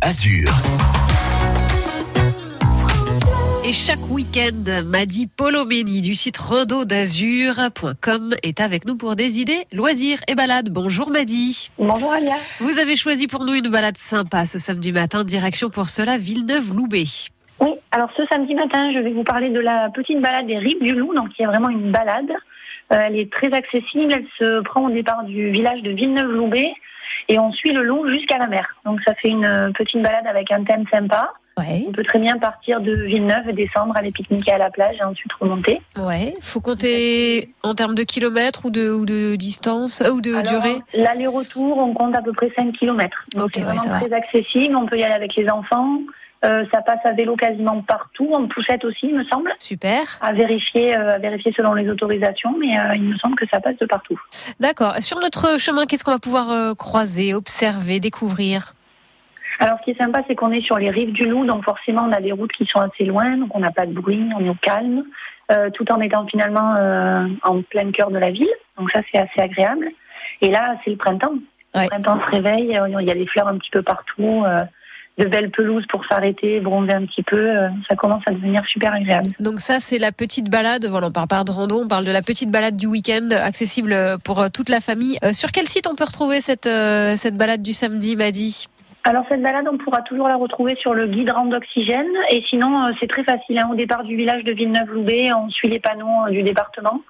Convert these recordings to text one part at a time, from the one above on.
Azur. Et chaque week-end, Madi Polomeni du site rando-d'azur.com est avec nous pour des idées, loisirs et balades. Bonjour Madi. Bonjour Alia. Vous avez choisi pour nous une balade sympa ce samedi matin, direction pour cela Villeneuve-Loubet. Oui, alors ce samedi matin, je vais vous parler de la petite balade des Rives du Loup, donc qui est vraiment une balade. Euh, elle est très accessible, elle se prend au départ du village de Villeneuve-Loubet et on suit le long jusqu'à la mer. Donc ça fait une petite balade avec un thème sympa. Ouais. On peut très bien partir de Villeneuve et descendre, aller pique-niquer à la plage et ensuite remonter. Ouais. Faut compter en termes de kilomètres ou de, ou de distance euh, ou de Alors, durée? L'aller-retour, on compte à peu près 5 km. Donc Ok, c'est ouais, va. très accessible, on peut y aller avec les enfants. Euh, ça passe à vélo quasiment partout, en poussette aussi, il me semble. Super. À vérifier, euh, à vérifier selon les autorisations, mais euh, il me semble que ça passe de partout. D'accord. Sur notre chemin, qu'est-ce qu'on va pouvoir croiser, observer, découvrir? Alors, ce qui est sympa, c'est qu'on est sur les rives du Loup, donc forcément, on a des routes qui sont assez loin, donc on n'a pas de bruit, on est au calme, euh, tout en étant finalement euh, en plein cœur de la ville. Donc ça, c'est assez agréable. Et là, c'est le printemps. Ouais. Le printemps se réveille, euh, il y a des fleurs un petit peu partout, euh, de belles pelouses pour s'arrêter, bronzer un petit peu. ça commence à devenir super agréable. Donc ça, c'est la petite balade. Voilà, on parle pas de rando, on parle de la petite balade du week-end, accessible pour toute la famille. Sur quel site on peut retrouver cette cette balade du samedi, Madi? Alors cette balade, on pourra toujours la retrouver sur le guide rang d'oxygène. Et sinon, euh, c'est très facile. hein. Au départ du village de Villeneuve-Loubet, on suit les panneaux euh, du département.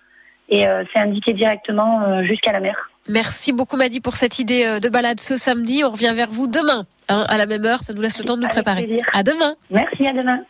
Et euh, c'est indiqué directement jusqu'à la mer. Merci beaucoup, Madi, pour cette idée de balade ce samedi. On revient vers vous demain, hein, à la même heure. Ça nous laisse le temps de nous Avec préparer. plaisir. À demain. Merci, à demain.